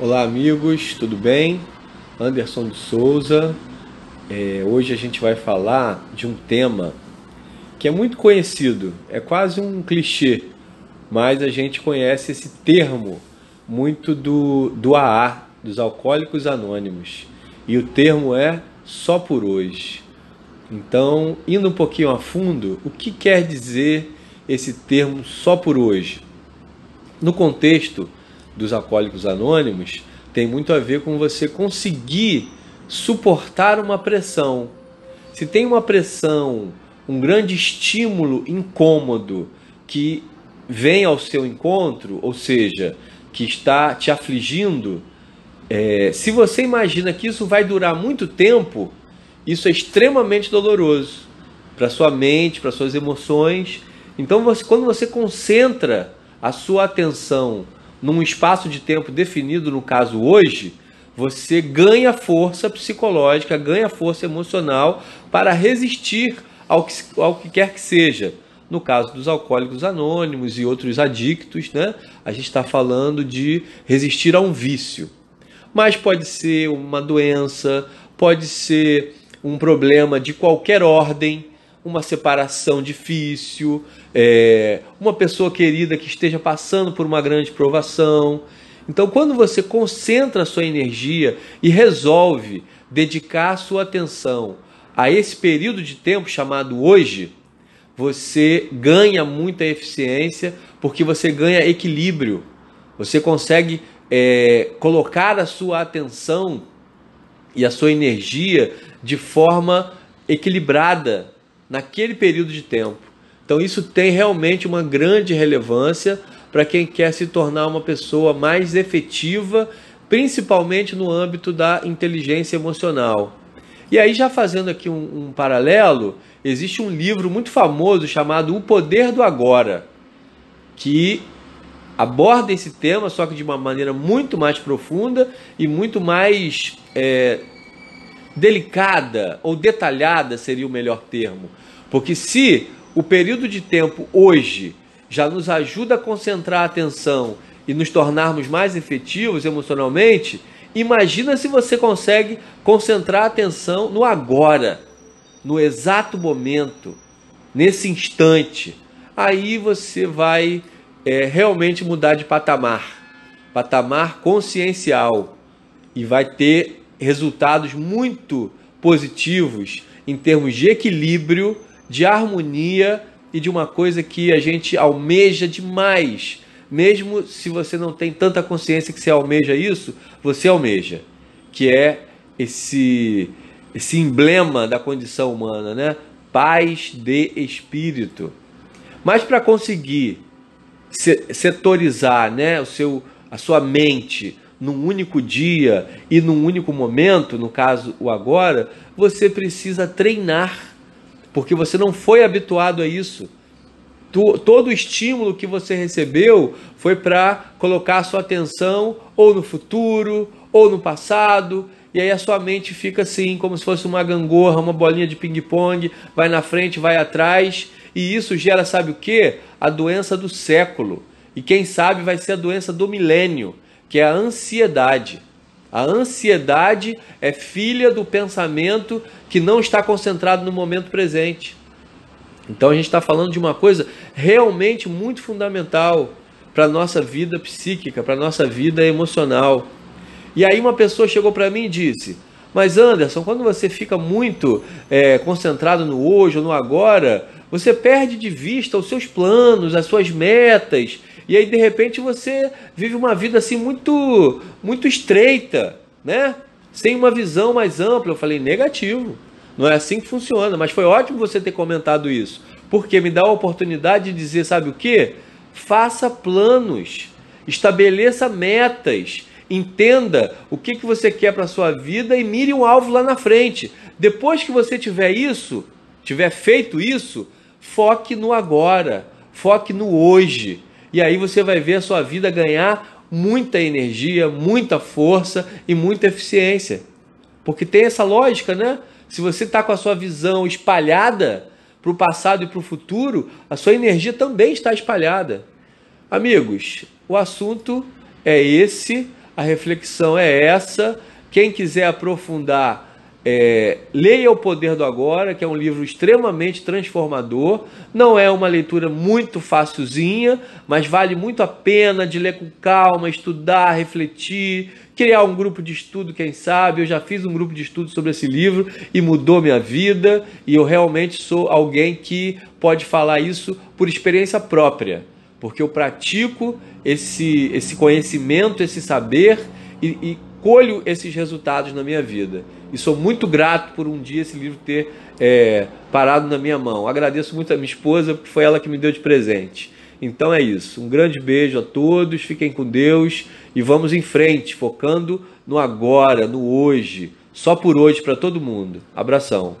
Olá, amigos, tudo bem? Anderson de Souza. É, hoje a gente vai falar de um tema que é muito conhecido, é quase um clichê, mas a gente conhece esse termo muito do, do AA, dos Alcoólicos Anônimos. E o termo é só por hoje. Então, indo um pouquinho a fundo, o que quer dizer esse termo só por hoje? No contexto dos Alcoólicos Anônimos, tem muito a ver com você conseguir suportar uma pressão. Se tem uma pressão um grande estímulo incômodo que vem ao seu encontro, ou seja, que está te afligindo, é, se você imagina que isso vai durar muito tempo, isso é extremamente doloroso para sua mente, para suas emoções. Então, você, quando você concentra a sua atenção num espaço de tempo definido, no caso hoje, você ganha força psicológica, ganha força emocional para resistir ao que, ao que quer que seja. No caso dos alcoólicos anônimos e outros adictos, né, a gente está falando de resistir a um vício. Mas pode ser uma doença, pode ser um problema de qualquer ordem, uma separação difícil, é, uma pessoa querida que esteja passando por uma grande provação. Então, quando você concentra a sua energia e resolve dedicar a sua atenção a esse período de tempo chamado hoje, você ganha muita eficiência porque você ganha equilíbrio. Você consegue é, colocar a sua atenção e a sua energia de forma equilibrada naquele período de tempo. Então, isso tem realmente uma grande relevância para quem quer se tornar uma pessoa mais efetiva, principalmente no âmbito da inteligência emocional. E aí, já fazendo aqui um, um paralelo, existe um livro muito famoso chamado O Poder do Agora, que aborda esse tema, só que de uma maneira muito mais profunda e muito mais é, delicada ou detalhada seria o melhor termo. Porque se o período de tempo hoje já nos ajuda a concentrar a atenção e nos tornarmos mais efetivos emocionalmente, Imagina se você consegue concentrar a atenção no agora, no exato momento, nesse instante. Aí você vai é, realmente mudar de patamar, patamar consciencial, e vai ter resultados muito positivos em termos de equilíbrio, de harmonia e de uma coisa que a gente almeja demais mesmo se você não tem tanta consciência que você almeja isso, você almeja, que é esse esse emblema da condição humana, né? Paz de espírito. Mas para conseguir setorizar, né, o seu a sua mente num único dia e num único momento, no caso o agora, você precisa treinar, porque você não foi habituado a isso todo o estímulo que você recebeu foi para colocar a sua atenção ou no futuro ou no passado, e aí a sua mente fica assim, como se fosse uma gangorra, uma bolinha de ping-pong, vai na frente, vai atrás, e isso gera, sabe o que? A doença do século. E quem sabe vai ser a doença do milênio, que é a ansiedade. A ansiedade é filha do pensamento que não está concentrado no momento presente. Então a gente está falando de uma coisa realmente muito fundamental para a nossa vida psíquica, para a nossa vida emocional. E aí uma pessoa chegou para mim e disse: Mas Anderson, quando você fica muito é, concentrado no hoje ou no agora, você perde de vista os seus planos, as suas metas, e aí de repente você vive uma vida assim muito, muito estreita, né? Sem uma visão mais ampla. Eu falei: negativo. Não é assim que funciona, mas foi ótimo você ter comentado isso, porque me dá a oportunidade de dizer, sabe o que? Faça planos, estabeleça metas, entenda o que, que você quer para a sua vida e mire um alvo lá na frente. Depois que você tiver isso, tiver feito isso, foque no agora, foque no hoje. E aí você vai ver a sua vida ganhar muita energia, muita força e muita eficiência. Porque tem essa lógica, né? Se você está com a sua visão espalhada para o passado e para o futuro, a sua energia também está espalhada. Amigos, o assunto é esse. a reflexão é essa. Quem quiser aprofundar, é, leia O Poder do Agora, que é um livro extremamente transformador. Não é uma leitura muito facilzinha, mas vale muito a pena de ler com calma, estudar, refletir, criar um grupo de estudo, quem sabe. Eu já fiz um grupo de estudo sobre esse livro e mudou minha vida. E eu realmente sou alguém que pode falar isso por experiência própria, porque eu pratico esse, esse conhecimento, esse saber e, e colho esses resultados na minha vida. E sou muito grato por um dia esse livro ter é, parado na minha mão. Agradeço muito a minha esposa, porque foi ela que me deu de presente. Então é isso. Um grande beijo a todos, fiquem com Deus e vamos em frente, focando no agora, no hoje. Só por hoje para todo mundo. Abração.